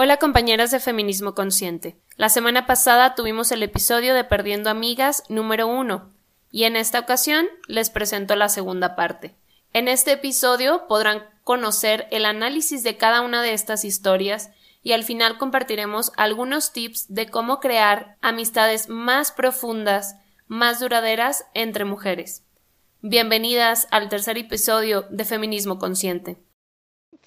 Hola compañeras de Feminismo Consciente. La semana pasada tuvimos el episodio de Perdiendo Amigas número uno y en esta ocasión les presento la segunda parte. En este episodio podrán conocer el análisis de cada una de estas historias y al final compartiremos algunos tips de cómo crear amistades más profundas, más duraderas entre mujeres. Bienvenidas al tercer episodio de Feminismo Consciente.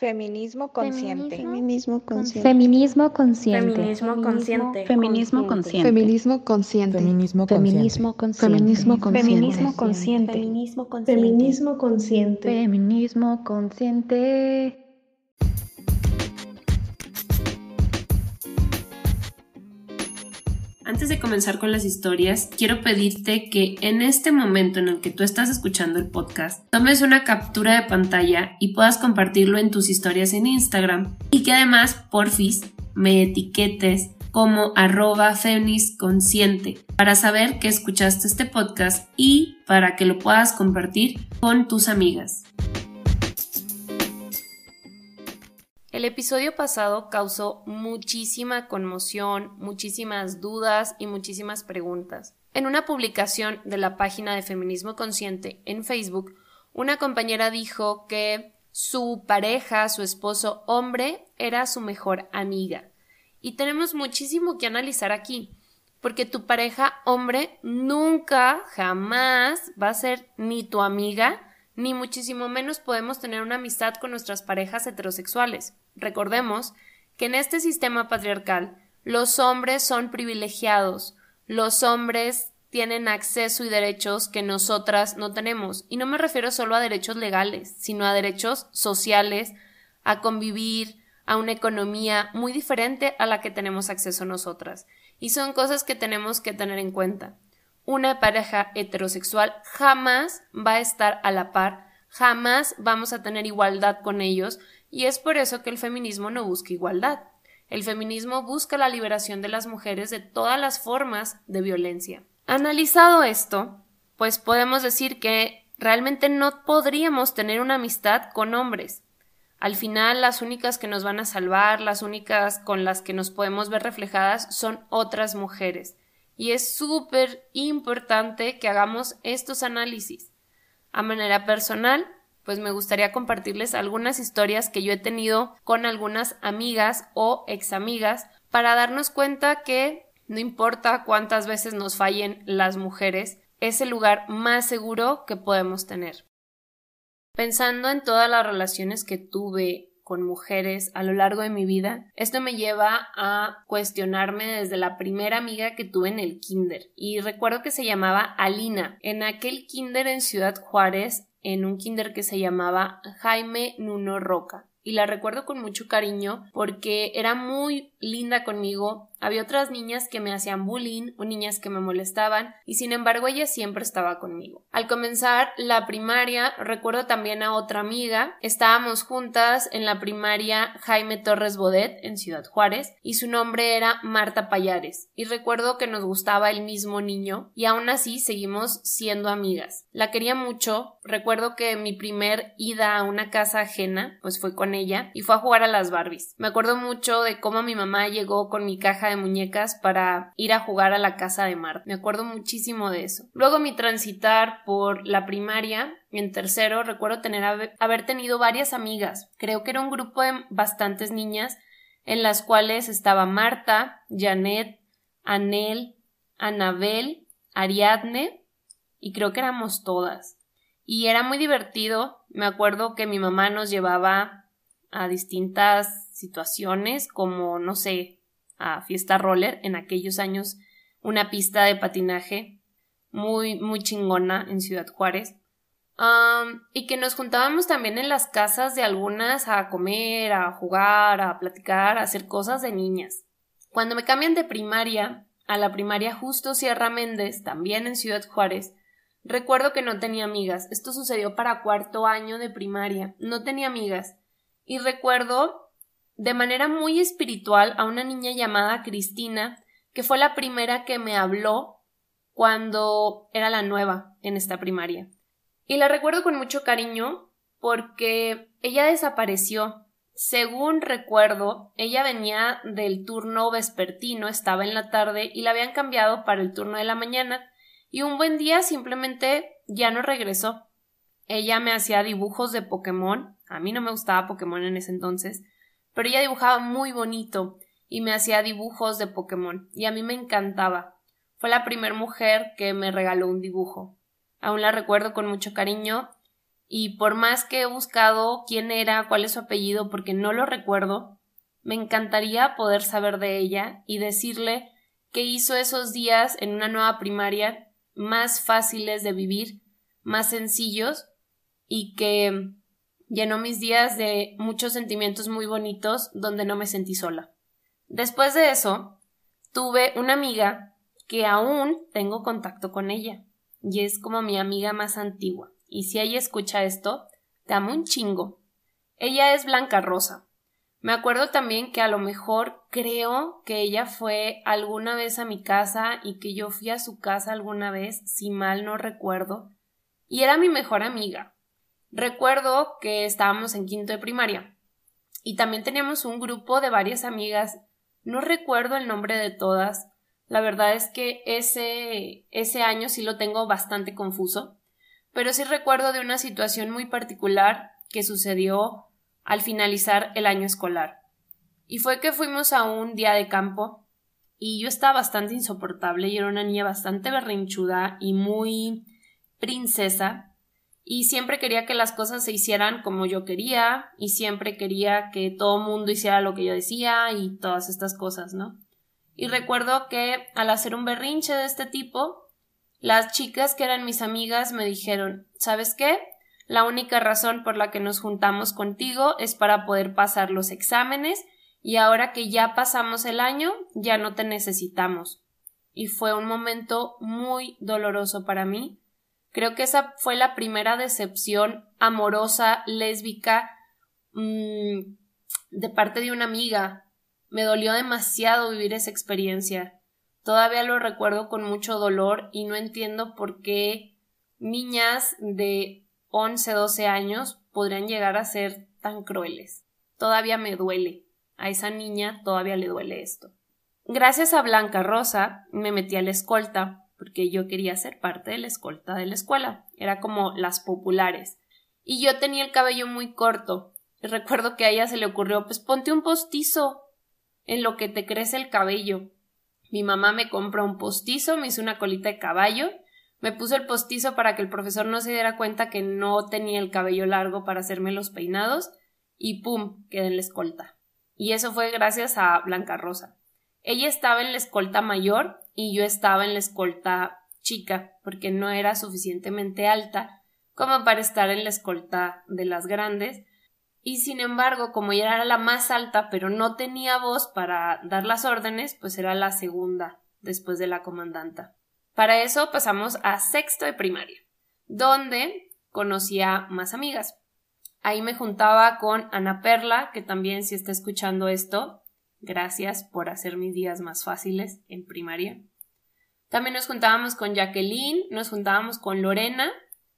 Feminismo consciente. Feminismo consciente. Feminismo consciente. Feminismo consciente. Feminismo consciente. Feminismo consciente. Feminismo Feminismo consciente. Feminismo consciente. Feminismo consciente. Feminismo consciente. Feminismo consciente. Antes de comenzar con las historias, quiero pedirte que en este momento en el que tú estás escuchando el podcast, tomes una captura de pantalla y puedas compartirlo en tus historias en Instagram y que además, porfis, me etiquetes como arroba consciente para saber que escuchaste este podcast y para que lo puedas compartir con tus amigas. El episodio pasado causó muchísima conmoción, muchísimas dudas y muchísimas preguntas. En una publicación de la página de Feminismo Consciente en Facebook, una compañera dijo que su pareja, su esposo hombre, era su mejor amiga. Y tenemos muchísimo que analizar aquí, porque tu pareja hombre nunca, jamás va a ser ni tu amiga, ni muchísimo menos podemos tener una amistad con nuestras parejas heterosexuales. Recordemos que en este sistema patriarcal los hombres son privilegiados, los hombres tienen acceso y derechos que nosotras no tenemos. Y no me refiero solo a derechos legales, sino a derechos sociales, a convivir, a una economía muy diferente a la que tenemos acceso nosotras. Y son cosas que tenemos que tener en cuenta. Una pareja heterosexual jamás va a estar a la par, jamás vamos a tener igualdad con ellos, y es por eso que el feminismo no busca igualdad. El feminismo busca la liberación de las mujeres de todas las formas de violencia. Analizado esto, pues podemos decir que realmente no podríamos tener una amistad con hombres. Al final, las únicas que nos van a salvar, las únicas con las que nos podemos ver reflejadas son otras mujeres. Y es súper importante que hagamos estos análisis. A manera personal, pues me gustaría compartirles algunas historias que yo he tenido con algunas amigas o examigas para darnos cuenta que no importa cuántas veces nos fallen las mujeres, es el lugar más seguro que podemos tener. Pensando en todas las relaciones que tuve con mujeres a lo largo de mi vida, esto me lleva a cuestionarme desde la primera amiga que tuve en el kinder. Y recuerdo que se llamaba Alina. En aquel kinder en Ciudad Juárez en un kinder que se llamaba Jaime Nuno Roca y la recuerdo con mucho cariño porque era muy linda conmigo. Había otras niñas que me hacían bullying o niñas que me molestaban y sin embargo ella siempre estaba conmigo. Al comenzar la primaria recuerdo también a otra amiga. Estábamos juntas en la primaria Jaime Torres Bodet en Ciudad Juárez y su nombre era Marta Payares y recuerdo que nos gustaba el mismo niño y aún así seguimos siendo amigas. La quería mucho. Recuerdo que mi primer ida a una casa ajena pues fue con ella y fue a jugar a las Barbies. Me acuerdo mucho de cómo mi mamá llegó con mi caja de muñecas para ir a jugar a la casa de Marta. Me acuerdo muchísimo de eso. Luego mi transitar por la primaria en tercero recuerdo tener haber tenido varias amigas. Creo que era un grupo de bastantes niñas en las cuales estaba Marta, Janet, Anel, Anabel, Ariadne y creo que éramos todas. Y era muy divertido. Me acuerdo que mi mamá nos llevaba a distintas situaciones como, no sé, a fiesta roller en aquellos años, una pista de patinaje muy, muy chingona en Ciudad Juárez. y que nos juntábamos también en las casas de algunas a comer, a jugar, a platicar, a hacer cosas de niñas. Cuando me cambian de primaria a la primaria Justo Sierra Méndez, también en Ciudad Juárez, recuerdo que no tenía amigas. Esto sucedió para cuarto año de primaria. No tenía amigas y recuerdo de manera muy espiritual a una niña llamada Cristina, que fue la primera que me habló cuando era la nueva en esta primaria. Y la recuerdo con mucho cariño porque ella desapareció. según recuerdo, ella venía del turno vespertino, estaba en la tarde y la habían cambiado para el turno de la mañana y un buen día simplemente ya no regresó. Ella me hacía dibujos de Pokémon, a mí no me gustaba Pokémon en ese entonces, pero ella dibujaba muy bonito y me hacía dibujos de Pokémon y a mí me encantaba. Fue la primera mujer que me regaló un dibujo. Aún la recuerdo con mucho cariño y por más que he buscado quién era, cuál es su apellido, porque no lo recuerdo, me encantaría poder saber de ella y decirle que hizo esos días en una nueva primaria más fáciles de vivir, más sencillos y que llenó mis días de muchos sentimientos muy bonitos donde no me sentí sola. Después de eso, tuve una amiga que aún tengo contacto con ella y es como mi amiga más antigua y si ella escucha esto, te amo un chingo. Ella es Blanca Rosa. Me acuerdo también que a lo mejor creo que ella fue alguna vez a mi casa y que yo fui a su casa alguna vez, si mal no recuerdo, y era mi mejor amiga. Recuerdo que estábamos en quinto de primaria y también teníamos un grupo de varias amigas. No recuerdo el nombre de todas. La verdad es que ese, ese año sí lo tengo bastante confuso pero sí recuerdo de una situación muy particular que sucedió al finalizar el año escolar. Y fue que fuimos a un día de campo y yo estaba bastante insoportable y era una niña bastante berrinchuda y muy princesa y siempre quería que las cosas se hicieran como yo quería y siempre quería que todo el mundo hiciera lo que yo decía y todas estas cosas, ¿no? Y recuerdo que al hacer un berrinche de este tipo las chicas que eran mis amigas me dijeron ¿Sabes qué? La única razón por la que nos juntamos contigo es para poder pasar los exámenes y ahora que ya pasamos el año ya no te necesitamos. Y fue un momento muy doloroso para mí. Creo que esa fue la primera decepción amorosa, lésbica, mmm, de parte de una amiga. Me dolió demasiado vivir esa experiencia. Todavía lo recuerdo con mucho dolor y no entiendo por qué niñas de 11, 12 años podrían llegar a ser tan crueles. Todavía me duele. A esa niña todavía le duele esto. Gracias a Blanca Rosa me metí a la escolta, porque yo quería ser parte de la escolta de la escuela. Era como las populares. Y yo tenía el cabello muy corto. Recuerdo que a ella se le ocurrió, pues ponte un postizo en lo que te crece el cabello. Mi mamá me compró un postizo, me hizo una colita de caballo, me puso el postizo para que el profesor no se diera cuenta que no tenía el cabello largo para hacerme los peinados y ¡pum! quedé en la escolta. Y eso fue gracias a Blanca Rosa. Ella estaba en la escolta mayor y yo estaba en la escolta chica, porque no era suficientemente alta como para estar en la escolta de las grandes, y sin embargo, como ella era la más alta, pero no tenía voz para dar las órdenes, pues era la segunda después de la comandanta. Para eso pasamos a sexto de primaria, donde conocía más amigas. Ahí me juntaba con Ana Perla, que también si está escuchando esto, gracias por hacer mis días más fáciles en primaria. También nos juntábamos con Jacqueline, nos juntábamos con Lorena,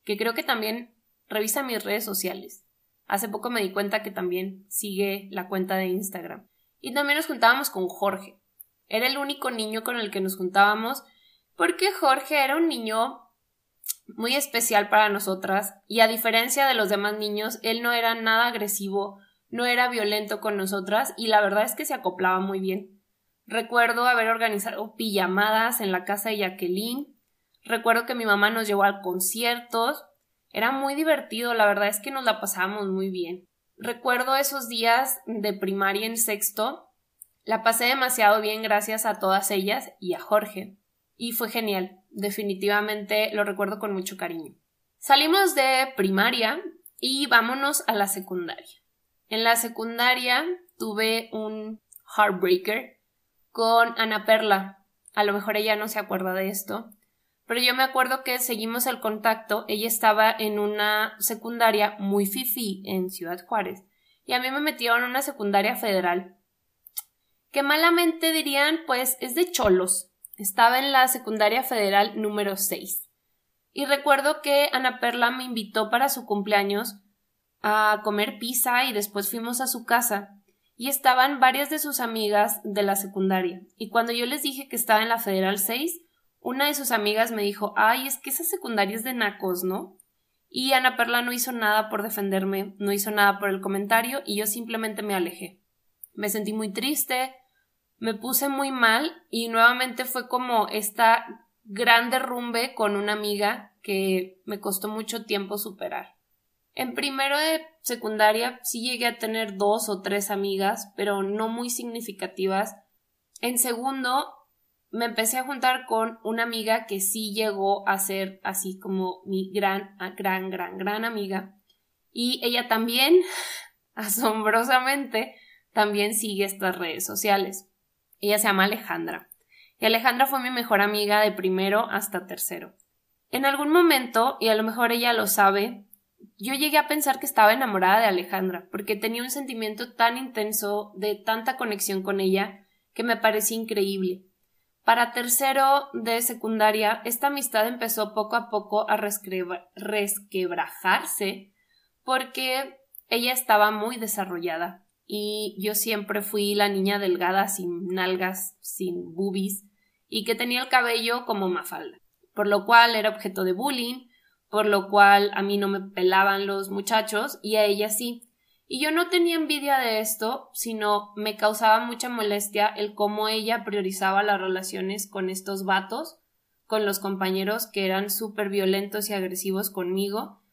que creo que también revisa mis redes sociales. Hace poco me di cuenta que también sigue la cuenta de Instagram. Y también nos juntábamos con Jorge. Era el único niño con el que nos juntábamos porque Jorge era un niño muy especial para nosotras y a diferencia de los demás niños, él no era nada agresivo, no era violento con nosotras y la verdad es que se acoplaba muy bien. Recuerdo haber organizado pijamadas en la casa de Jacqueline. Recuerdo que mi mamá nos llevó a conciertos era muy divertido, la verdad es que nos la pasábamos muy bien. Recuerdo esos días de primaria en sexto, la pasé demasiado bien gracias a todas ellas y a Jorge. Y fue genial, definitivamente lo recuerdo con mucho cariño. Salimos de primaria y vámonos a la secundaria. En la secundaria tuve un heartbreaker con Ana Perla. A lo mejor ella no se acuerda de esto, pero yo me acuerdo que seguimos el contacto, ella estaba en una secundaria muy fifi en Ciudad Juárez y a mí me metieron en una secundaria federal que malamente dirían pues es de cholos. Estaba en la secundaria federal número 6. Y recuerdo que Ana Perla me invitó para su cumpleaños a comer pizza y después fuimos a su casa y estaban varias de sus amigas de la secundaria. Y cuando yo les dije que estaba en la Federal 6, una de sus amigas me dijo, ay, es que esa secundaria es de nacos, ¿no? Y Ana Perla no hizo nada por defenderme, no hizo nada por el comentario y yo simplemente me alejé. Me sentí muy triste, me puse muy mal y nuevamente fue como esta gran derrumbe con una amiga que me costó mucho tiempo superar. En primero de secundaria sí llegué a tener dos o tres amigas, pero no muy significativas. En segundo me empecé a juntar con una amiga que sí llegó a ser así como mi gran, gran, gran, gran amiga. Y ella también, asombrosamente, también sigue estas redes sociales. Ella se llama Alejandra. Y Alejandra fue mi mejor amiga de primero hasta tercero. En algún momento, y a lo mejor ella lo sabe, yo llegué a pensar que estaba enamorada de Alejandra, porque tenía un sentimiento tan intenso, de tanta conexión con ella, que me parecía increíble. Para tercero de secundaria, esta amistad empezó poco a poco a resquebrajarse, porque ella estaba muy desarrollada y yo siempre fui la niña delgada sin nalgas, sin boobies y que tenía el cabello como mafalda, por lo cual era objeto de bullying por lo cual a mí no me pelaban los muchachos y a ella sí. Y yo no tenía envidia de esto, sino me causaba mucha molestia el cómo ella priorizaba las relaciones con estos vatos, con los compañeros que eran súper violentos y agresivos conmigo,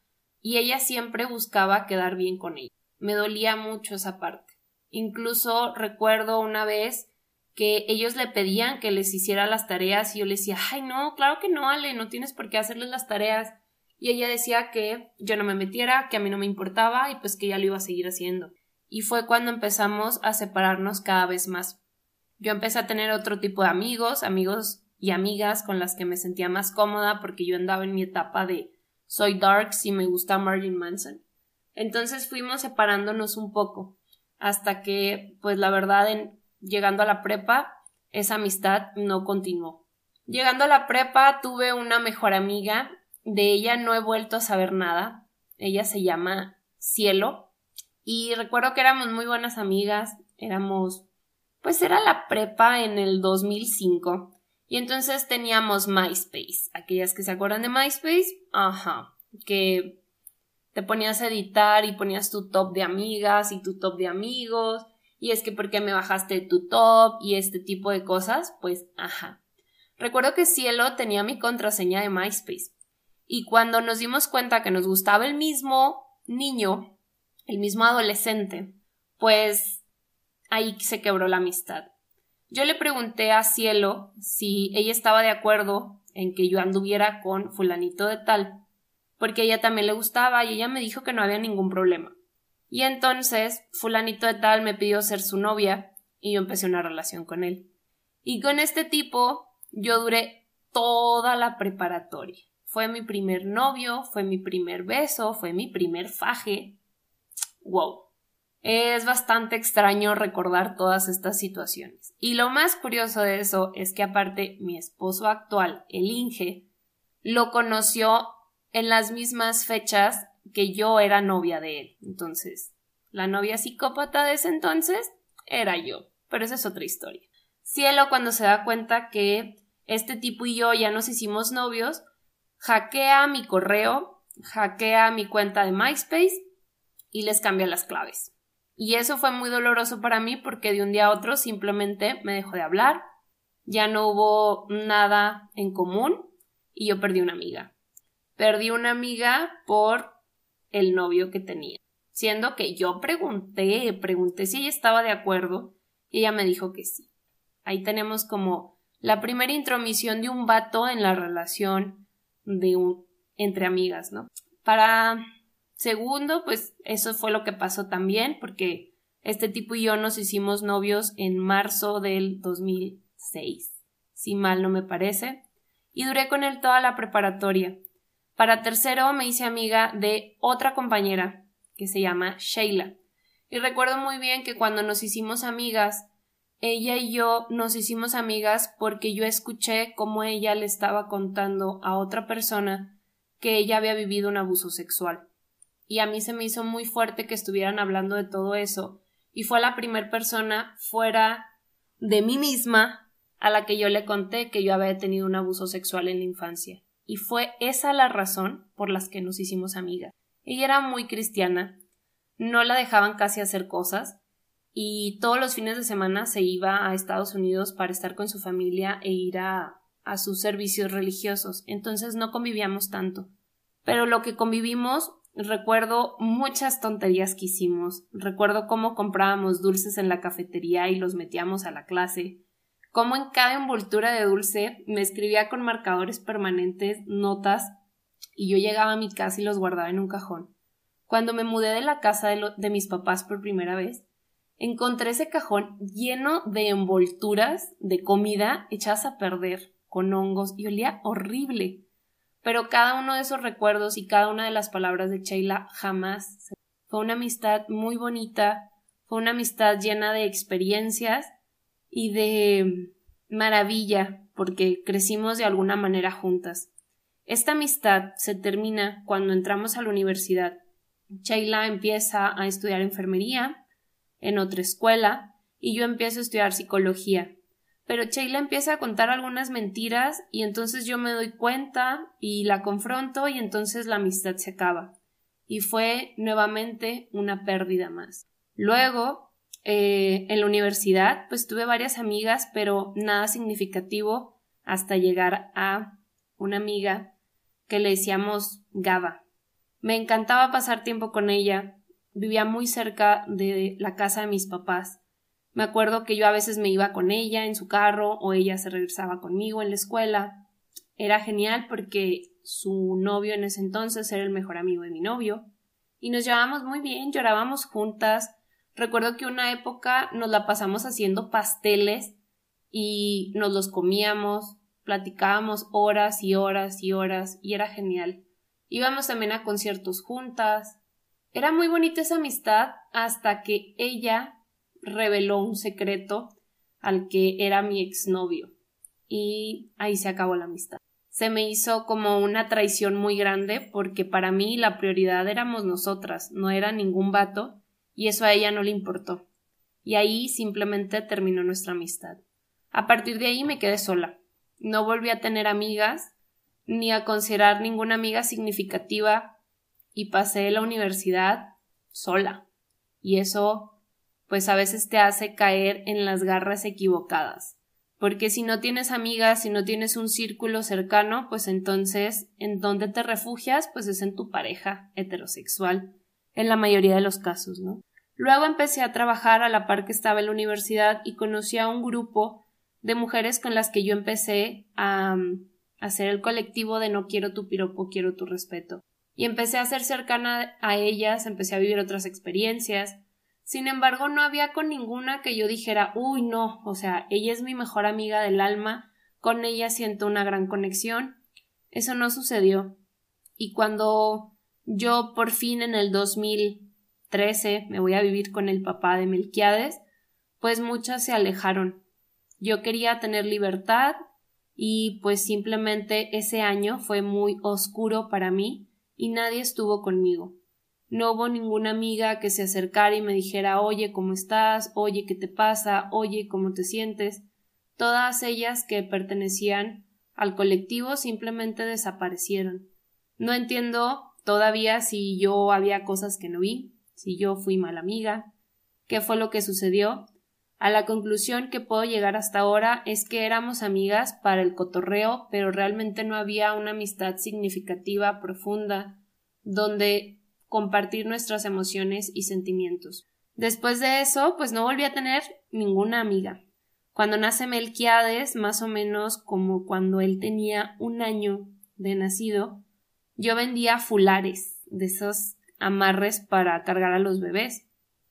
y ella siempre buscaba quedar bien con ella. Me dolía mucho esa parte. Incluso recuerdo una vez que ellos le pedían que les hiciera las tareas y yo le decía, ay no, claro que no, Ale, no tienes por qué hacerles las tareas y ella decía que yo no me metiera, que a mí no me importaba y pues que ella lo iba a seguir haciendo. Y fue cuando empezamos a separarnos cada vez más. Yo empecé a tener otro tipo de amigos, amigos y amigas con las que me sentía más cómoda porque yo andaba en mi etapa de soy dark y me gusta Marilyn Manson. Entonces fuimos separándonos un poco hasta que, pues la verdad, llegando a la prepa, esa amistad no continuó. Llegando a la prepa tuve una mejor amiga de ella no he vuelto a saber nada. Ella se llama Cielo. Y recuerdo que éramos muy buenas amigas. Éramos. Pues era la prepa en el 2005. Y entonces teníamos MySpace. Aquellas que se acuerdan de MySpace. Ajá. Que te ponías a editar y ponías tu top de amigas y tu top de amigos. Y es que por qué me bajaste tu top y este tipo de cosas. Pues ajá. Recuerdo que Cielo tenía mi contraseña de MySpace. Y cuando nos dimos cuenta que nos gustaba el mismo niño, el mismo adolescente, pues ahí se quebró la amistad. Yo le pregunté a Cielo si ella estaba de acuerdo en que yo anduviera con fulanito de tal, porque ella también le gustaba y ella me dijo que no había ningún problema. Y entonces fulanito de tal me pidió ser su novia y yo empecé una relación con él. Y con este tipo yo duré toda la preparatoria. Fue mi primer novio, fue mi primer beso, fue mi primer faje. Wow. Es bastante extraño recordar todas estas situaciones. Y lo más curioso de eso es que aparte mi esposo actual, el Inge, lo conoció en las mismas fechas que yo era novia de él. Entonces, la novia psicópata de ese entonces era yo. Pero esa es otra historia. Cielo, cuando se da cuenta que este tipo y yo ya nos hicimos novios, hackea mi correo, hackea mi cuenta de MySpace y les cambia las claves. Y eso fue muy doloroso para mí porque de un día a otro simplemente me dejó de hablar, ya no hubo nada en común y yo perdí una amiga. Perdí una amiga por el novio que tenía, siendo que yo pregunté, pregunté si ella estaba de acuerdo y ella me dijo que sí. Ahí tenemos como la primera intromisión de un vato en la relación de un, entre amigas, ¿no? Para segundo, pues eso fue lo que pasó también, porque este tipo y yo nos hicimos novios en marzo del 2006, si mal no me parece, y duré con él toda la preparatoria. Para tercero me hice amiga de otra compañera que se llama Sheila. Y recuerdo muy bien que cuando nos hicimos amigas, ella y yo nos hicimos amigas porque yo escuché cómo ella le estaba contando a otra persona que ella había vivido un abuso sexual. y a mí se me hizo muy fuerte que estuvieran hablando de todo eso y fue la primera persona fuera de mí misma a la que yo le conté que yo había tenido un abuso sexual en la infancia. Y fue esa la razón por las que nos hicimos amigas. Ella era muy cristiana, no la dejaban casi hacer cosas, y todos los fines de semana se iba a Estados Unidos para estar con su familia e ir a, a sus servicios religiosos. Entonces no convivíamos tanto. Pero lo que convivimos Recuerdo muchas tonterías que hicimos. Recuerdo cómo comprábamos dulces en la cafetería y los metíamos a la clase. Cómo en cada envoltura de dulce me escribía con marcadores permanentes notas y yo llegaba a mi casa y los guardaba en un cajón. Cuando me mudé de la casa de, de mis papás por primera vez, encontré ese cajón lleno de envolturas de comida echadas a perder, con hongos, y olía horrible. Pero cada uno de esos recuerdos y cada una de las palabras de Sheila jamás fue una amistad muy bonita, fue una amistad llena de experiencias y de maravilla, porque crecimos de alguna manera juntas. Esta amistad se termina cuando entramos a la universidad. Sheila empieza a estudiar enfermería en otra escuela y yo empiezo a estudiar psicología pero Sheila empieza a contar algunas mentiras y entonces yo me doy cuenta y la confronto y entonces la amistad se acaba. Y fue nuevamente una pérdida más. Luego, eh, en la universidad, pues tuve varias amigas, pero nada significativo hasta llegar a una amiga que le decíamos Gaba. Me encantaba pasar tiempo con ella, vivía muy cerca de la casa de mis papás me acuerdo que yo a veces me iba con ella en su carro o ella se regresaba conmigo en la escuela. Era genial porque su novio en ese entonces era el mejor amigo de mi novio y nos llevábamos muy bien, llorábamos juntas. Recuerdo que una época nos la pasamos haciendo pasteles y nos los comíamos, platicábamos horas y horas y horas y era genial. Íbamos también a conciertos juntas. Era muy bonita esa amistad hasta que ella reveló un secreto al que era mi exnovio. Y ahí se acabó la amistad. Se me hizo como una traición muy grande porque para mí la prioridad éramos nosotras, no era ningún vato, y eso a ella no le importó. Y ahí simplemente terminó nuestra amistad. A partir de ahí me quedé sola. No volví a tener amigas, ni a considerar ninguna amiga significativa, y pasé la universidad sola. Y eso pues a veces te hace caer en las garras equivocadas. Porque si no tienes amigas, si no tienes un círculo cercano, pues entonces en dónde te refugias, pues es en tu pareja heterosexual, en la mayoría de los casos, ¿no? Luego empecé a trabajar a la par que estaba en la universidad y conocí a un grupo de mujeres con las que yo empecé a, a hacer el colectivo de no quiero tu piropo, quiero tu respeto. Y empecé a ser cercana a ellas, empecé a vivir otras experiencias, sin embargo, no había con ninguna que yo dijera, uy, no, o sea, ella es mi mejor amiga del alma, con ella siento una gran conexión. Eso no sucedió. Y cuando yo por fin en el 2013 me voy a vivir con el papá de Melquiades, pues muchas se alejaron. Yo quería tener libertad y pues simplemente ese año fue muy oscuro para mí y nadie estuvo conmigo. No hubo ninguna amiga que se acercara y me dijera oye, ¿cómo estás? oye, ¿qué te pasa? oye, ¿cómo te sientes? Todas ellas que pertenecían al colectivo simplemente desaparecieron. No entiendo todavía si yo había cosas que no vi, si yo fui mala amiga, qué fue lo que sucedió. A la conclusión que puedo llegar hasta ahora es que éramos amigas para el cotorreo, pero realmente no había una amistad significativa, profunda, donde compartir nuestras emociones y sentimientos. Después de eso, pues no volví a tener ninguna amiga. Cuando nace Melquiades, más o menos como cuando él tenía un año de nacido, yo vendía fulares, de esos amarres para cargar a los bebés.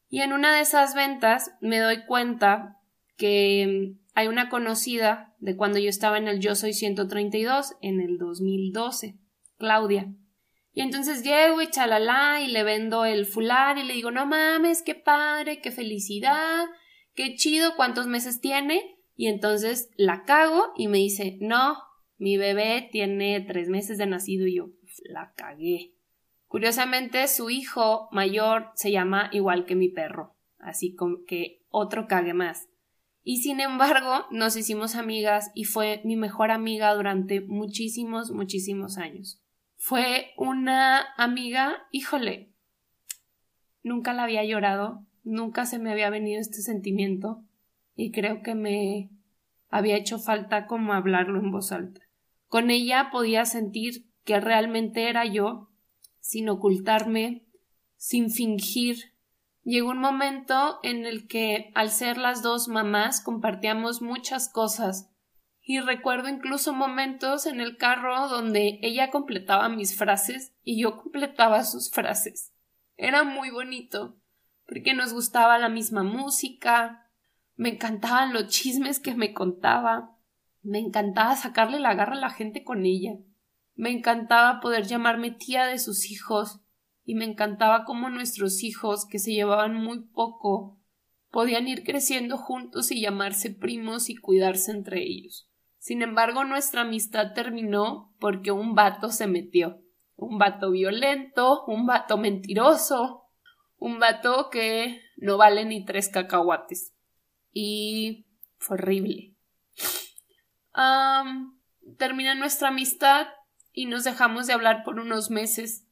Y en una de esas ventas me doy cuenta que hay una conocida de cuando yo estaba en el Yo Soy 132 en el 2012, Claudia. Y entonces llego y chalala y le vendo el fular y le digo, no mames, qué padre, qué felicidad, qué chido, cuántos meses tiene. Y entonces la cago y me dice, no, mi bebé tiene tres meses de nacido y yo la cagué. Curiosamente, su hijo mayor se llama igual que mi perro, así que otro cague más. Y sin embargo, nos hicimos amigas y fue mi mejor amiga durante muchísimos, muchísimos años. Fue una amiga, híjole, nunca la había llorado, nunca se me había venido este sentimiento y creo que me había hecho falta como hablarlo en voz alta. Con ella podía sentir que realmente era yo, sin ocultarme, sin fingir. Llegó un momento en el que, al ser las dos mamás, compartíamos muchas cosas, y recuerdo incluso momentos en el carro donde ella completaba mis frases y yo completaba sus frases. Era muy bonito, porque nos gustaba la misma música, me encantaban los chismes que me contaba, me encantaba sacarle la garra a la gente con ella. Me encantaba poder llamarme tía de sus hijos y me encantaba cómo nuestros hijos, que se llevaban muy poco, podían ir creciendo juntos y llamarse primos y cuidarse entre ellos. Sin embargo, nuestra amistad terminó porque un vato se metió. Un vato violento, un vato mentiroso, un vato que no vale ni tres cacahuates. Y fue horrible termina nuestra amistad y nos dejamos de hablar por unos meses.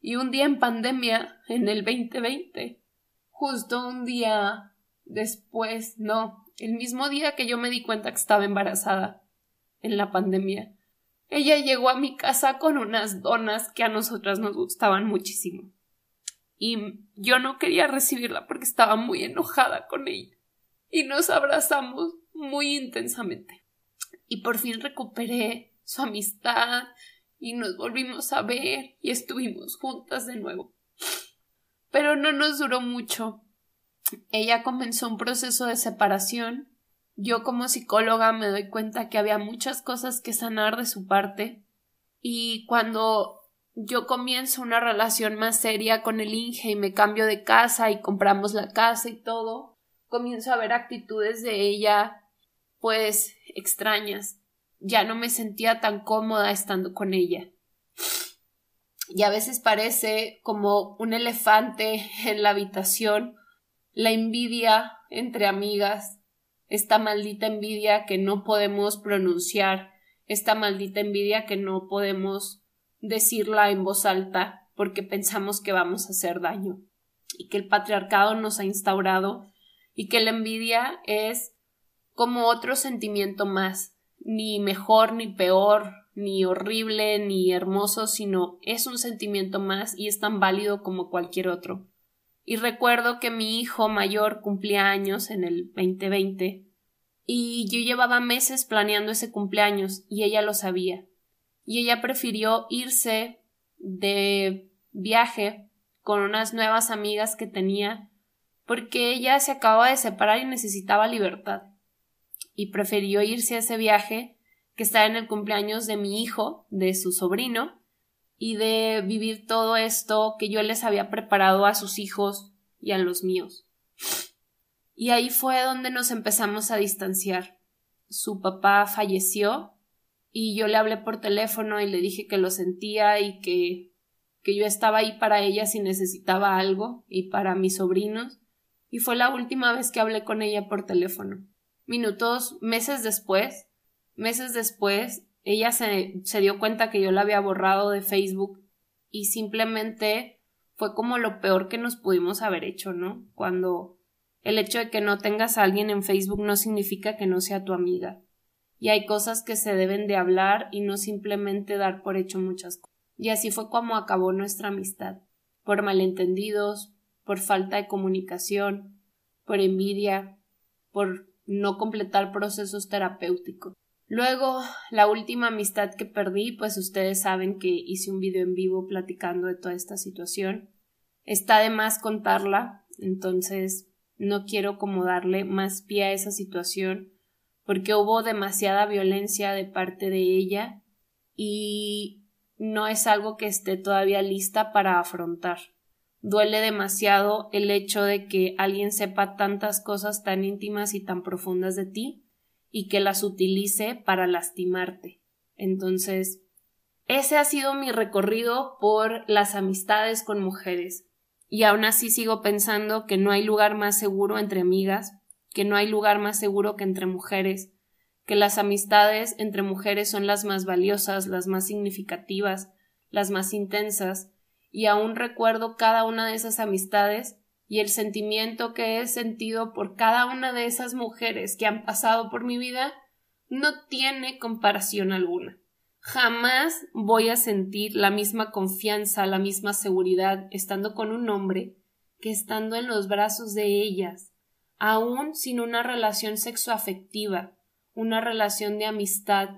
Y un día en pandemia, en el 2020, justo un día después, no, el mismo día que yo me di cuenta que estaba embarazada, en la pandemia, ella llegó a mi casa con unas donas que a nosotras nos gustaban muchísimo. Y yo no quería recibirla porque estaba muy enojada con ella. Y nos abrazamos muy intensamente y por fin recuperé su amistad y nos volvimos a ver y estuvimos juntas de nuevo. Pero no nos duró mucho. Ella comenzó un proceso de separación. Yo como psicóloga me doy cuenta que había muchas cosas que sanar de su parte y cuando yo comienzo una relación más seria con el Inge y me cambio de casa y compramos la casa y todo, comienzo a ver actitudes de ella pues extrañas. Ya no me sentía tan cómoda estando con ella. Y a veces parece como un elefante en la habitación, la envidia entre amigas, esta maldita envidia que no podemos pronunciar, esta maldita envidia que no podemos decirla en voz alta porque pensamos que vamos a hacer daño y que el patriarcado nos ha instaurado y que la envidia es como otro sentimiento más, ni mejor ni peor, ni horrible ni hermoso, sino es un sentimiento más y es tan válido como cualquier otro. Y recuerdo que mi hijo mayor cumplía años en el 2020 y yo llevaba meses planeando ese cumpleaños y ella lo sabía. Y ella prefirió irse de viaje con unas nuevas amigas que tenía porque ella se acababa de separar y necesitaba libertad y prefirió irse a ese viaje que estar en el cumpleaños de mi hijo, de su sobrino, y de vivir todo esto que yo les había preparado a sus hijos y a los míos. Y ahí fue donde nos empezamos a distanciar. Su papá falleció y yo le hablé por teléfono y le dije que lo sentía y que que yo estaba ahí para ella si necesitaba algo y para mis sobrinos y fue la última vez que hablé con ella por teléfono minutos, meses después, meses después, ella se, se dio cuenta que yo la había borrado de Facebook y simplemente fue como lo peor que nos pudimos haber hecho, ¿no? Cuando el hecho de que no tengas a alguien en Facebook no significa que no sea tu amiga. Y hay cosas que se deben de hablar y no simplemente dar por hecho muchas cosas. Y así fue como acabó nuestra amistad. Por malentendidos, por falta de comunicación, por envidia, por no completar procesos terapéuticos. Luego, la última amistad que perdí, pues ustedes saben que hice un video en vivo platicando de toda esta situación. Está de más contarla, entonces no quiero como darle más pie a esa situación porque hubo demasiada violencia de parte de ella y no es algo que esté todavía lista para afrontar duele demasiado el hecho de que alguien sepa tantas cosas tan íntimas y tan profundas de ti y que las utilice para lastimarte. Entonces, Ese ha sido mi recorrido por las amistades con mujeres. Y aún así sigo pensando que no hay lugar más seguro entre amigas, que no hay lugar más seguro que entre mujeres, que las amistades entre mujeres son las más valiosas, las más significativas, las más intensas, y aún recuerdo cada una de esas amistades y el sentimiento que he sentido por cada una de esas mujeres que han pasado por mi vida no tiene comparación alguna. Jamás voy a sentir la misma confianza, la misma seguridad estando con un hombre que estando en los brazos de ellas, aún sin una relación sexoafectiva, una relación de amistad,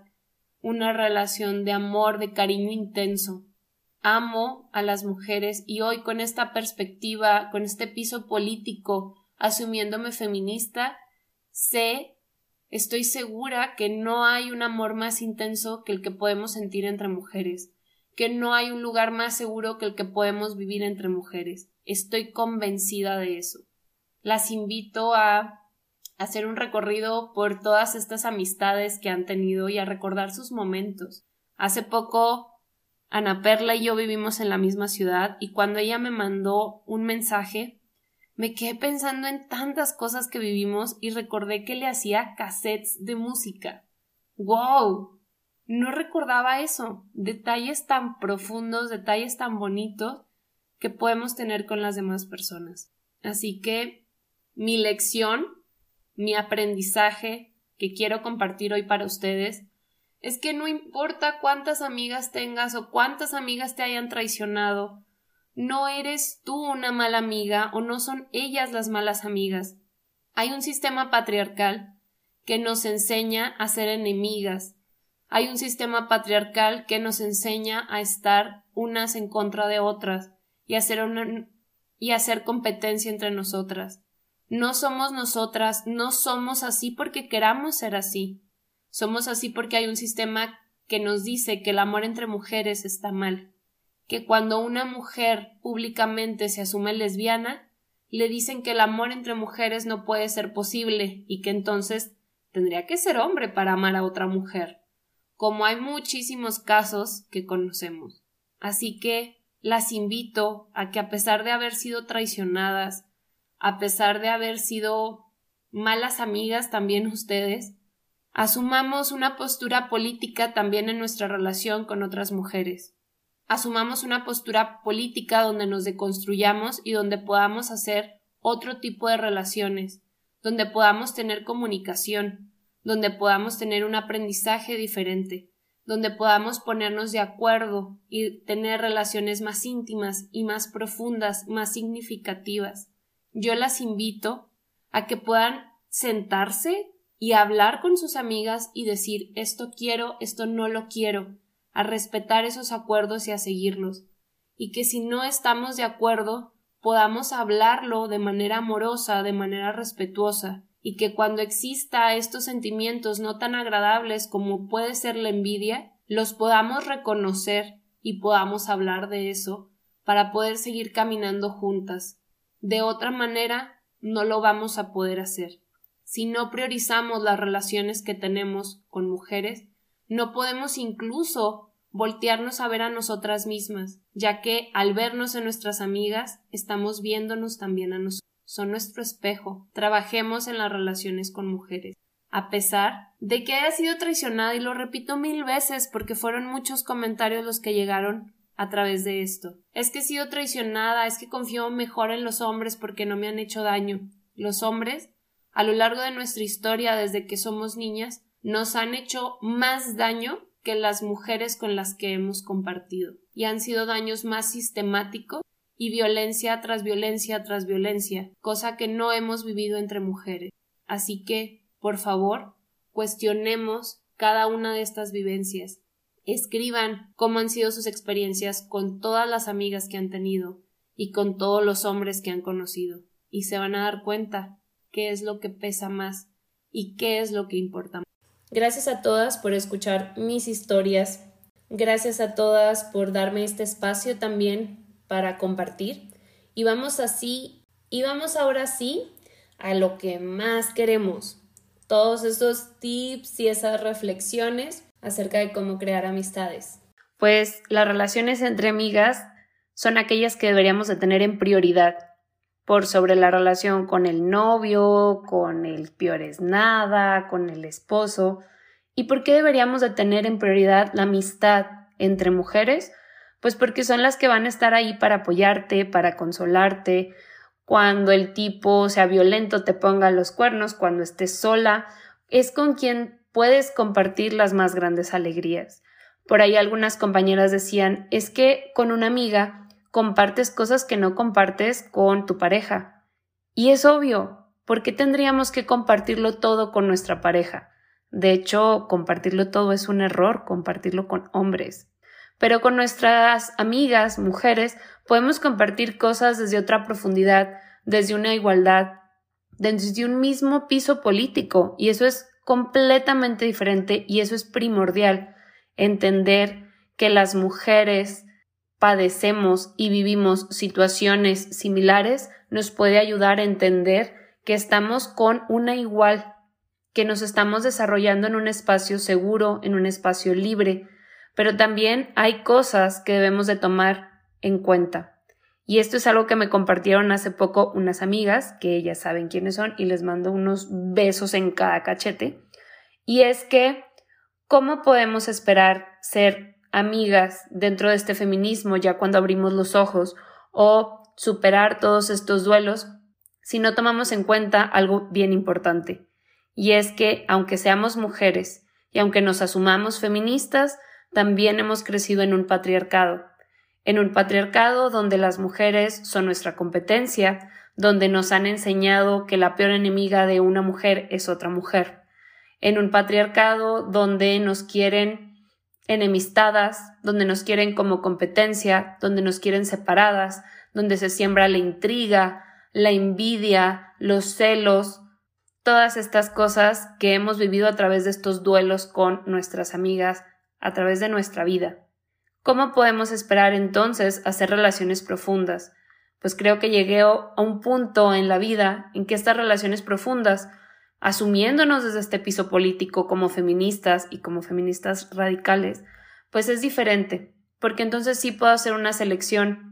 una relación de amor, de cariño intenso. Amo a las mujeres y hoy con esta perspectiva, con este piso político, asumiéndome feminista, sé Estoy segura que no hay un amor más intenso que el que podemos sentir entre mujeres, que no hay un lugar más seguro que el que podemos vivir entre mujeres. Estoy convencida de eso. Las invito a hacer un recorrido por todas estas amistades que han tenido y a recordar sus momentos. Hace poco Ana Perla y yo vivimos en la misma ciudad y cuando ella me mandó un mensaje me quedé pensando en tantas cosas que vivimos y recordé que le hacía cassettes de música. ¡Wow! No recordaba eso. Detalles tan profundos, detalles tan bonitos que podemos tener con las demás personas. Así que mi lección, mi aprendizaje que quiero compartir hoy para ustedes es que no importa cuántas amigas tengas o cuántas amigas te hayan traicionado, no eres tú una mala amiga o no son ellas las malas amigas. Hay un sistema patriarcal que nos enseña a ser enemigas. Hay un sistema patriarcal que nos enseña a estar unas en contra de otras y hacer hacer competencia entre nosotras. No somos nosotras, no somos así porque queramos ser así. Somos así porque hay un sistema que nos dice que el amor entre mujeres está mal que cuando una mujer públicamente se asume lesbiana, le dicen que el amor entre mujeres no puede ser posible y que entonces tendría que ser hombre para amar a otra mujer, como hay muchísimos casos que conocemos. Así que las invito a que a pesar de haber sido traicionadas, a pesar de haber sido malas amigas también ustedes, asumamos una postura política también en nuestra relación con otras mujeres asumamos una postura política donde nos deconstruyamos y donde podamos hacer otro tipo de relaciones, donde podamos tener comunicación, donde podamos tener un aprendizaje diferente, donde podamos ponernos de acuerdo y tener relaciones más íntimas y más profundas, más significativas. Yo las invito a que puedan sentarse y hablar con sus amigas y decir esto quiero, esto no lo quiero, a respetar esos acuerdos y a seguirlos, y que si no estamos de acuerdo podamos hablarlo de manera amorosa, de manera respetuosa, y que cuando exista estos sentimientos no tan agradables como puede ser la envidia, los podamos reconocer y podamos hablar de eso para poder seguir caminando juntas. De otra manera, no lo vamos a poder hacer. Si no priorizamos las relaciones que tenemos con mujeres, no podemos incluso voltearnos a ver a nosotras mismas, ya que al vernos en nuestras amigas estamos viéndonos también a nosotros. Son nuestro espejo. Trabajemos en las relaciones con mujeres. A pesar de que haya sido traicionada, y lo repito mil veces porque fueron muchos comentarios los que llegaron a través de esto. Es que he sido traicionada, es que confío mejor en los hombres porque no me han hecho daño. Los hombres, a lo largo de nuestra historia desde que somos niñas, nos han hecho más daño que las mujeres con las que hemos compartido y han sido daños más sistemáticos y violencia tras violencia tras violencia, cosa que no hemos vivido entre mujeres. Así que, por favor, cuestionemos cada una de estas vivencias. Escriban cómo han sido sus experiencias con todas las amigas que han tenido y con todos los hombres que han conocido, y se van a dar cuenta qué es lo que pesa más y qué es lo que importa Gracias a todas por escuchar mis historias. Gracias a todas por darme este espacio también para compartir. Y vamos así, y vamos ahora sí a lo que más queremos. Todos esos tips y esas reflexiones acerca de cómo crear amistades. pues las relaciones entre amigas son aquellas que deberíamos de tener en prioridad por sobre la relación con el novio, con el peor es nada, con el esposo. ¿Y por qué deberíamos de tener en prioridad la amistad entre mujeres? Pues porque son las que van a estar ahí para apoyarte, para consolarte, cuando el tipo sea violento te ponga los cuernos, cuando estés sola, es con quien puedes compartir las más grandes alegrías. Por ahí algunas compañeras decían, es que con una amiga compartes cosas que no compartes con tu pareja. Y es obvio, ¿por qué tendríamos que compartirlo todo con nuestra pareja? De hecho, compartirlo todo es un error, compartirlo con hombres. Pero con nuestras amigas, mujeres, podemos compartir cosas desde otra profundidad, desde una igualdad, desde un mismo piso político, y eso es completamente diferente y eso es primordial, entender que las mujeres padecemos y vivimos situaciones similares nos puede ayudar a entender que estamos con una igual, que nos estamos desarrollando en un espacio seguro, en un espacio libre, pero también hay cosas que debemos de tomar en cuenta. Y esto es algo que me compartieron hace poco unas amigas, que ellas saben quiénes son, y les mando unos besos en cada cachete. Y es que, ¿cómo podemos esperar ser amigas dentro de este feminismo ya cuando abrimos los ojos o superar todos estos duelos si no tomamos en cuenta algo bien importante? Y es que, aunque seamos mujeres y aunque nos asumamos feministas, también hemos crecido en un patriarcado, en un patriarcado donde las mujeres son nuestra competencia, donde nos han enseñado que la peor enemiga de una mujer es otra mujer, en un patriarcado donde nos quieren enemistadas, donde nos quieren como competencia, donde nos quieren separadas, donde se siembra la intriga, la envidia, los celos, todas estas cosas que hemos vivido a través de estos duelos con nuestras amigas, a través de nuestra vida. ¿Cómo podemos esperar entonces hacer relaciones profundas? Pues creo que llegué a un punto en la vida en que estas relaciones profundas, asumiéndonos desde este piso político como feministas y como feministas radicales, pues es diferente, porque entonces sí puedo hacer una selección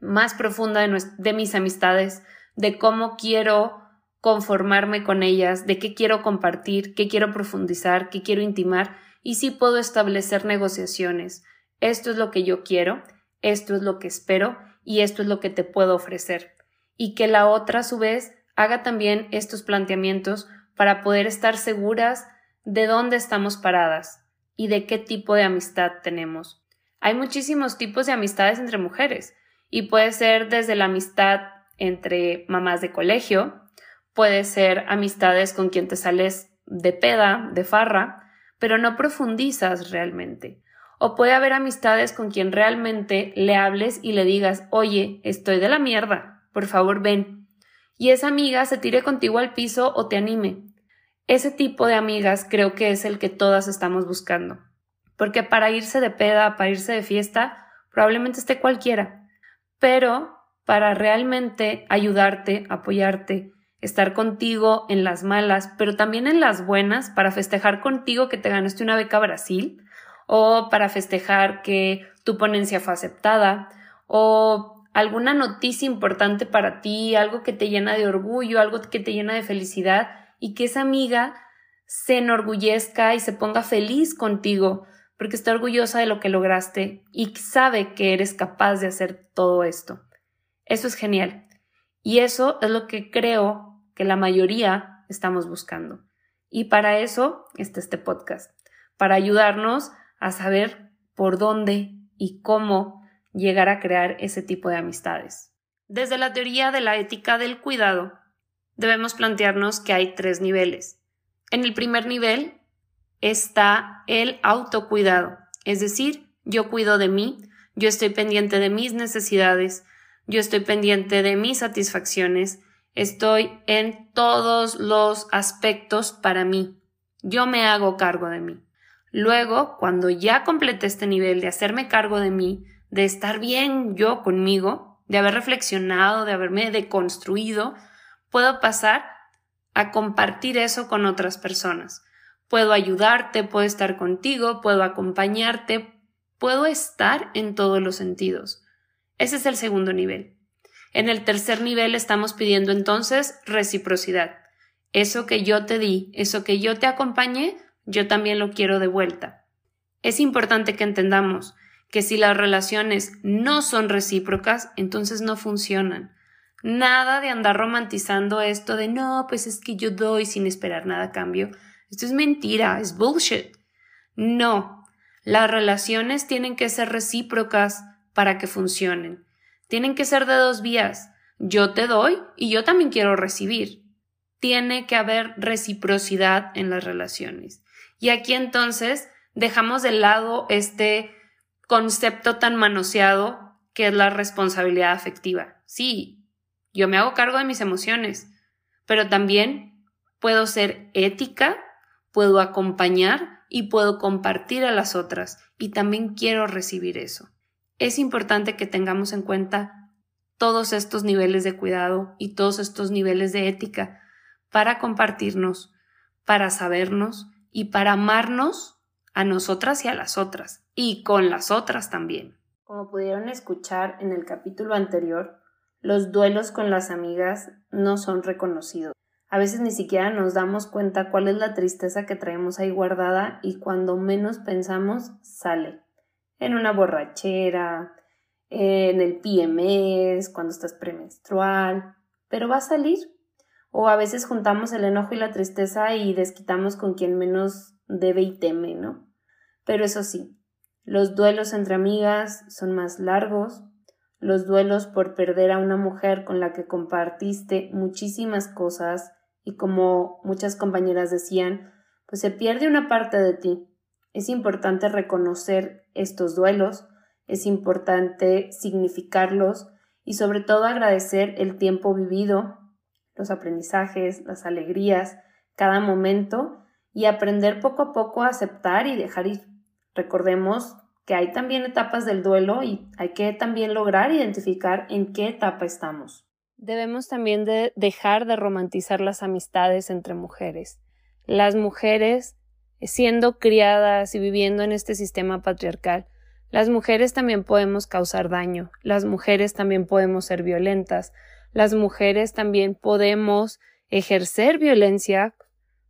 más profunda de, mis amistades, de cómo quiero conformarme con ellas, de qué quiero compartir, qué quiero profundizar, qué quiero intimar, y sí puedo establecer negociaciones. Esto es lo que yo quiero, esto es lo que espero y esto es lo que te puedo ofrecer. Y que la otra, a su vez, haga también estos planteamientos para poder estar seguras de dónde estamos paradas y de qué tipo de amistad tenemos. Hay muchísimos tipos de amistades entre mujeres y puede ser desde la amistad entre mamás de colegio, puede ser amistades con quien te sales de peda, de farra, pero no profundizas realmente. O puede haber amistades con quien realmente le hables y le digas, oye, estoy de la mierda, por favor ven. Y esa amiga se tire contigo al piso o te anime. Ese tipo de amigas creo que es el que todas estamos buscando. Porque para irse de peda, para irse de fiesta, probablemente esté cualquiera. Pero para realmente ayudarte, apoyarte, estar contigo en las malas, pero también en las buenas, para festejar contigo que te ganaste una beca a Brasil, o para festejar que tu ponencia fue aceptada, o alguna noticia importante para ti, algo que te llena de orgullo, algo que te llena de felicidad, y que esa amiga se enorgullezca y se ponga feliz contigo, porque está orgullosa de lo que lograste y sabe que eres capaz de hacer todo esto. Eso es genial. Y eso es lo que creo que la mayoría estamos buscando. Y para eso está este podcast, para ayudarnos a saber por dónde y cómo llegar a crear ese tipo de amistades. Desde la teoría de la ética del cuidado, debemos plantearnos que hay tres niveles. En el primer nivel está el autocuidado, es decir, yo cuido de mí, yo estoy pendiente de mis necesidades, yo estoy pendiente de mis satisfacciones, estoy en todos los aspectos para mí. Yo me hago cargo de mí. Luego, cuando ya completé este nivel de hacerme cargo de mí, de estar bien yo conmigo, de haber reflexionado, de haberme deconstruido, puedo pasar a compartir eso con otras personas. Puedo ayudarte, puedo estar contigo, puedo acompañarte, Puedo estar en todos los sentidos. Ese es el segundo nivel. En el tercer nivel estamos pidiendo entonces reciprocidad. Eso que yo te di, eso que yo te acompañé, yo también lo quiero de vuelta. Es importante que entendamos que si las relaciones no son recíprocas, entonces no funcionan. Nada de andar romantizando esto de no, pues es que yo doy sin esperar nada a cambio. Esto es mentira, es bullshit. No, las relaciones tienen que ser recíprocas para que funcionen. Tienen que ser de dos vías. Yo te doy y yo también quiero recibir. Tiene que haber reciprocidad en las relaciones. Y aquí entonces dejamos de lado este concepto tan manoseado que es la responsabilidad afectiva. Sí, yo me hago cargo de mis emociones, pero también puedo ser ética, puedo acompañar y puedo compartir a las otras y también quiero recibir eso. Es importante que tengamos en cuenta todos estos niveles de cuidado y todos estos niveles de ética para compartirnos, para sabernos y para amarnos a nosotras y a las otras, y con las otras también. Como pudieron escuchar en el capítulo anterior, los duelos con las amigas no son reconocidos. A veces ni siquiera nos damos cuenta cuál es la tristeza que traemos ahí guardada y cuando menos pensamos sale. En una borrachera, en el PMS, cuando estás premenstrual, pero va a salir. O a veces juntamos el enojo y la tristeza y desquitamos con quien menos debe y teme, ¿no? Pero eso sí, los duelos entre amigas son más largos, los duelos por perder a una mujer con la que compartiste muchísimas cosas y como muchas compañeras decían, pues se pierde una parte de ti. Es importante reconocer estos duelos, es importante significarlos y sobre todo agradecer el tiempo vivido, los aprendizajes, las alegrías, cada momento y aprender poco a poco a aceptar y dejar ir. Recordemos que hay también etapas del duelo y hay que también lograr identificar en qué etapa estamos. Debemos también de dejar de romantizar las amistades entre mujeres. Las mujeres, siendo criadas y viviendo en este sistema patriarcal, las mujeres también podemos causar daño, las mujeres también podemos ser violentas, las mujeres también podemos ejercer violencia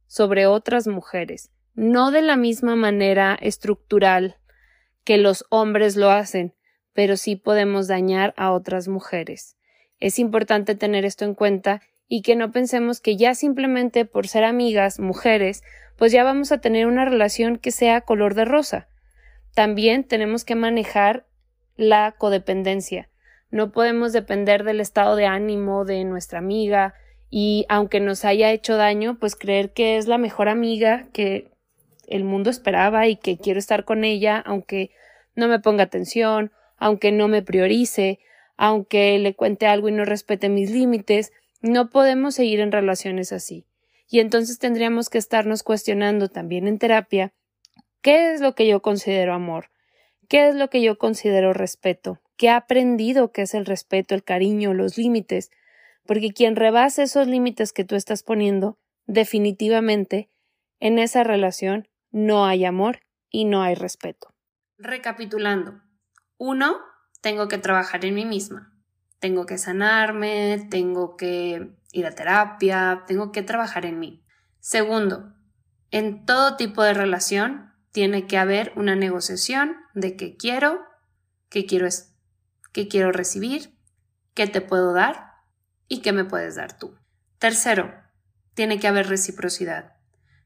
sobre otras mujeres no de la misma manera estructural que los hombres lo hacen, pero sí podemos dañar a otras mujeres. Es importante tener esto en cuenta y que no pensemos que ya simplemente por ser amigas, mujeres, pues ya vamos a tener una relación que sea color de rosa. También tenemos que manejar la codependencia. No podemos depender del estado de ánimo de nuestra amiga y aunque nos haya hecho daño, pues creer que es la mejor amiga que el mundo esperaba y que quiero estar con ella, aunque no me ponga atención, aunque no me priorice, aunque le cuente algo y no respete mis límites, no podemos seguir en relaciones así. Y entonces tendríamos que estarnos cuestionando también en terapia qué es lo que yo considero amor, qué es lo que yo considero respeto, qué he aprendido que es el respeto, el cariño, los límites, porque quien rebase esos límites que tú estás poniendo, definitivamente en esa relación no hay amor y no hay respeto. Recapitulando. Uno, tengo que trabajar en mí misma. Tengo que sanarme, tengo que ir a terapia, tengo que trabajar en mí. Segundo, en todo tipo de relación tiene que haber una negociación de qué quiero, qué quiero, qué quiero recibir, qué te puedo dar y qué me puedes dar tú. Tercero, tiene que haber reciprocidad.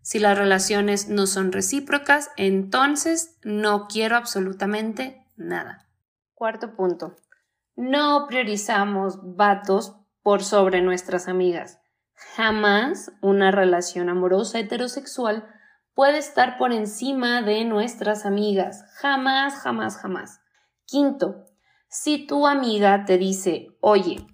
Si las relaciones no son recíprocas, entonces no quiero absolutamente nada. Cuarto punto. No priorizamos vatos por sobre nuestras amigas. Jamás una relación amorosa heterosexual puede estar por encima de nuestras amigas. Jamás, jamás, jamás. Quinto, si tu amiga te dice, oye,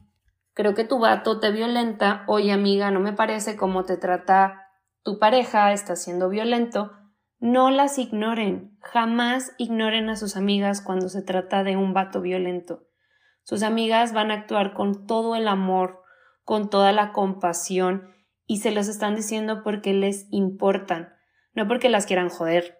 creo que tu vato te violenta, oye amiga, no me parece cómo te trata tu pareja está siendo violento, no las ignoren, jamás ignoren a sus amigas cuando se trata de un vato violento. Sus amigas van a actuar con todo el amor, con toda la compasión y se los están diciendo porque les importan, no porque las quieran joder,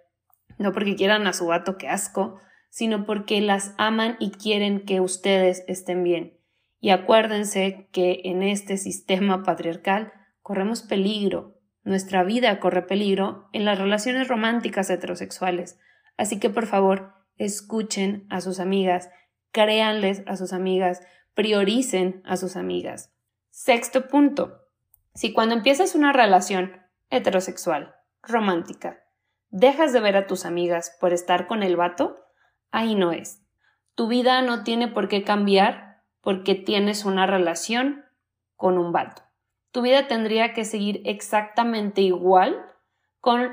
no porque quieran a su vato que asco, sino porque las aman y quieren que ustedes estén bien. Y acuérdense que en este sistema patriarcal corremos peligro, nuestra vida corre peligro en las relaciones románticas heterosexuales. Así que por favor, escuchen a sus amigas, créanles a sus amigas, prioricen a sus amigas. Sexto punto. Si cuando empiezas una relación heterosexual, romántica, dejas de ver a tus amigas por estar con el vato, ahí no es. Tu vida no tiene por qué cambiar porque tienes una relación con un vato. Tu vida tendría que seguir exactamente igual con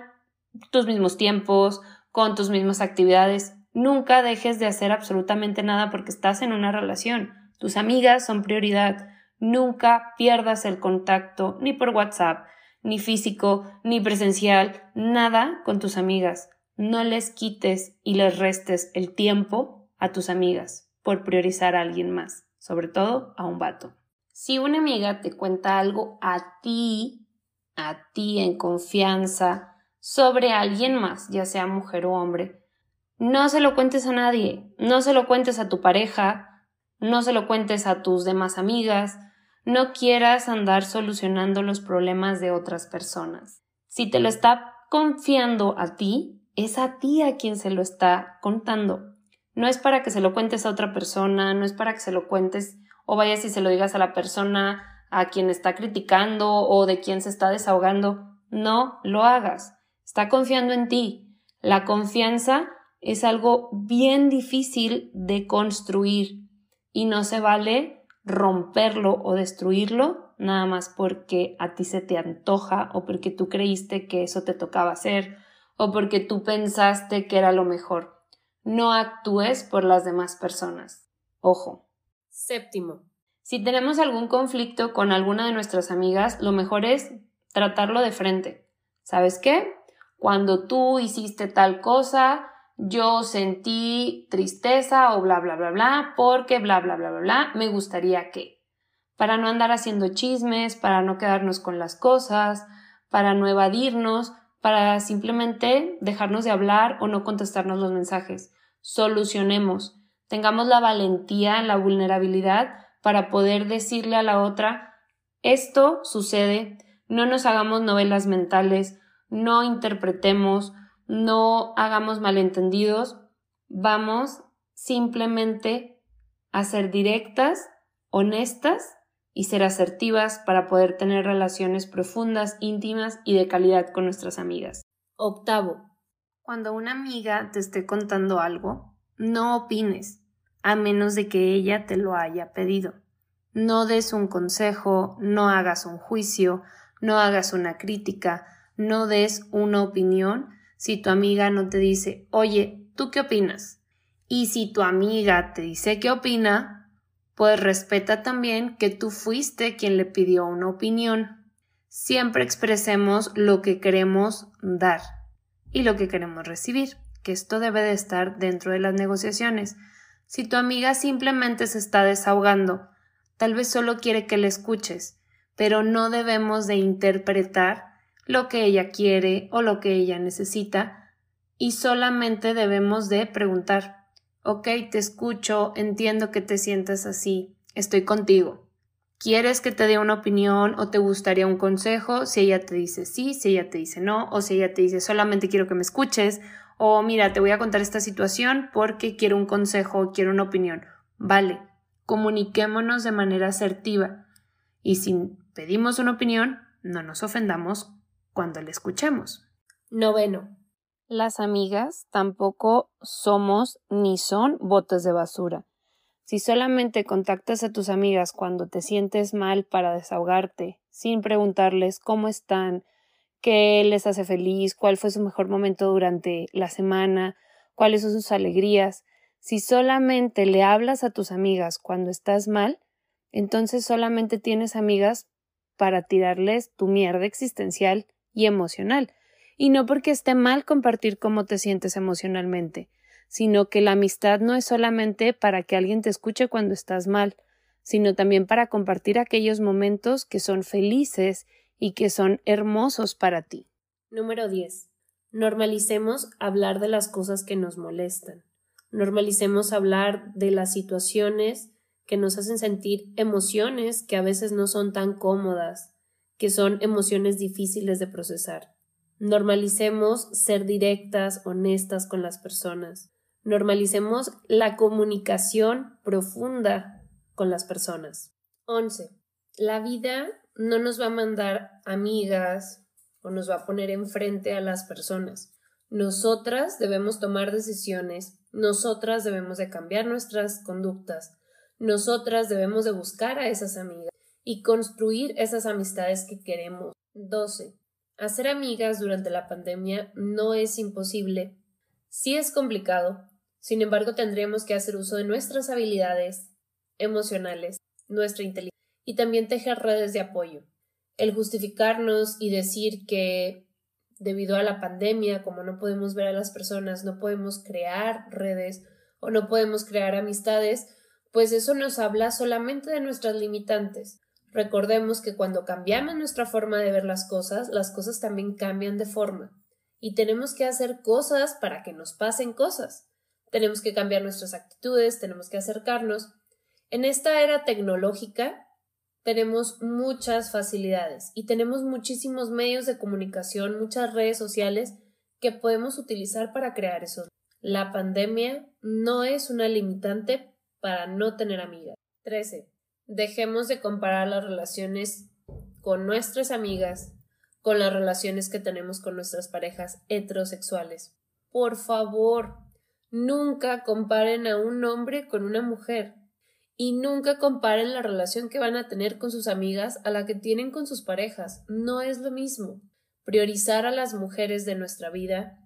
tus mismos tiempos, con tus mismas actividades. Nunca dejes de hacer absolutamente nada porque estás en una relación. Tus amigas son prioridad. Nunca pierdas el contacto ni por WhatsApp, ni físico, ni presencial, nada con tus amigas no les quites y les restes el tiempo a tus amigas por priorizar a alguien más, sobre todo a un vato. Si una amiga te cuenta algo a ti, a ti en confianza, sobre alguien más, ya sea mujer o hombre, no se lo cuentes a nadie, no se lo cuentes a tu pareja, no se lo cuentes a tus demás amigas, no quieras andar solucionando los problemas de otras personas. Si te lo está confiando a ti, es a ti a quien se lo está contando. No es para que se lo cuentes a otra persona, no es para que se lo cuentes o vayas y se lo digas a la persona a quien está criticando o de quien se está desahogando. No lo hagas. Está confiando en ti. La confianza es algo bien difícil de construir y no se vale romperlo o destruirlo nada más porque a ti se te antoja o porque tú creíste que eso te tocaba hacer o porque tú pensaste que era lo mejor. No actúes por las demás personas. Ojo. Séptimo. Si tenemos algún conflicto con alguna de nuestras amigas, lo mejor es tratarlo de frente. ¿Sabes qué? Cuando tú hiciste tal cosa, yo sentí tristeza o bla bla bla bla, porque bla bla bla bla bla, me gustaría que. Para no andar haciendo chismes, para no quedarnos con las cosas, para no evadirnos, para simplemente dejarnos de hablar o no contestarnos los mensajes. Solucionemos, tengamos la valentía, la vulnerabilidad para poder decirle a la otra esto sucede, no nos hagamos novelas mentales, no interpretemos, no hagamos malentendidos, vamos simplemente a ser directas, honestas y ser asertivas para poder tener relaciones profundas, íntimas y de calidad con nuestras amigas. Octavo. Cuando una amiga te esté contando algo, no opines, a menos de que ella te lo haya pedido. No des un consejo, no hagas un juicio, no hagas una crítica, no des una opinión si tu amiga no te dice, oye, ¿tú qué opinas? Y si tu amiga te dice qué opina, pues respeta también que tú fuiste quien le pidió una opinión. Siempre expresemos lo que queremos dar y lo que queremos recibir, que esto debe de estar dentro de las negociaciones. Si tu amiga simplemente se está desahogando, tal vez solo quiere que le escuches, pero no debemos de interpretar lo que ella quiere o lo que ella necesita y solamente debemos de preguntar Ok, te escucho, entiendo que te sientas así, estoy contigo. ¿Quieres que te dé una opinión o te gustaría un consejo? Si ella te dice sí, si ella te dice no, o si ella te dice solamente quiero que me escuches, o mira, te voy a contar esta situación porque quiero un consejo quiero una opinión. Vale, comuniquémonos de manera asertiva y si pedimos una opinión, no nos ofendamos cuando la escuchemos. Noveno. Las amigas tampoco somos ni son botes de basura. Si solamente contactas a tus amigas cuando te sientes mal para desahogarte, sin preguntarles cómo están, qué les hace feliz, cuál fue su mejor momento durante la semana, cuáles son sus alegrías, si solamente le hablas a tus amigas cuando estás mal, entonces solamente tienes amigas para tirarles tu mierda existencial y emocional. Y no porque esté mal compartir cómo te sientes emocionalmente, sino que la amistad no es solamente para que alguien te escuche cuando estás mal, sino también para compartir aquellos momentos que son felices y que son hermosos para ti. Número 10. Normalicemos hablar de las cosas que nos molestan. Normalicemos hablar de las situaciones que nos hacen sentir emociones que a veces no son tan cómodas, que son emociones difíciles de procesar. Normalicemos ser directas, honestas con las personas. Normalicemos la comunicación profunda con las personas. 11. La vida no nos va a mandar amigas o nos va a poner enfrente a las personas. Nosotras debemos tomar decisiones, nosotras debemos de cambiar nuestras conductas, nosotras debemos de buscar a esas amigas y construir esas amistades que queremos. 12. Hacer amigas durante la pandemia no es imposible. Sí es complicado, sin embargo tendríamos que hacer uso de nuestras habilidades emocionales, nuestra inteligencia y también tejer redes de apoyo. El justificarnos y decir que debido a la pandemia, como no podemos ver a las personas, no podemos crear redes o no podemos crear amistades, pues eso nos habla solamente de nuestras limitantes. Recordemos que cuando cambiamos nuestra forma de ver las cosas, las cosas también cambian de forma. Y tenemos que hacer cosas para que nos pasen cosas. Tenemos que cambiar nuestras actitudes, tenemos que acercarnos. En esta era tecnológica tenemos muchas facilidades y tenemos muchísimos medios de comunicación, muchas redes sociales que podemos utilizar para crear eso. La pandemia no es una limitante para no tener amigas. 13. Dejemos de comparar las relaciones con nuestras amigas con las relaciones que tenemos con nuestras parejas heterosexuales. Por favor, nunca comparen a un hombre con una mujer y nunca comparen la relación que van a tener con sus amigas a la que tienen con sus parejas. No es lo mismo. Priorizar a las mujeres de nuestra vida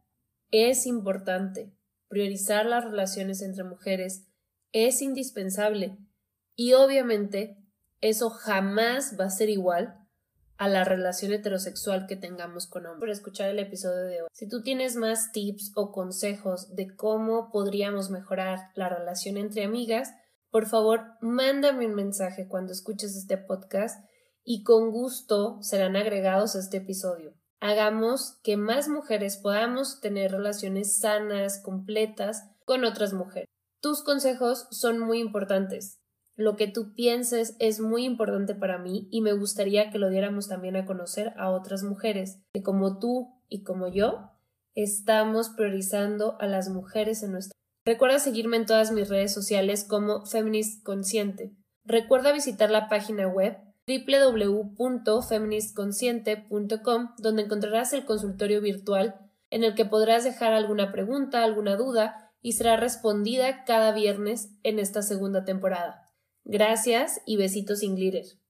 es importante. Priorizar las relaciones entre mujeres es indispensable. Y obviamente eso jamás va a ser igual a la relación heterosexual que tengamos con hombres. Por escuchar el episodio de hoy. Si tú tienes más tips o consejos de cómo podríamos mejorar la relación entre amigas, por favor, mándame un mensaje cuando escuches este podcast y con gusto serán agregados a este episodio. Hagamos que más mujeres podamos tener relaciones sanas, completas con otras mujeres. Tus consejos son muy importantes. Lo que tú pienses es muy importante para mí y me gustaría que lo diéramos también a conocer a otras mujeres que como tú y como yo estamos priorizando a las mujeres en nuestra Recuerda seguirme en todas mis redes sociales como Feminist Consciente. Recuerda visitar la página web www.feministconsciente.com donde encontrarás el consultorio virtual en el que podrás dejar alguna pregunta, alguna duda y será respondida cada viernes en esta segunda temporada. Gracias y besitos sin glitter.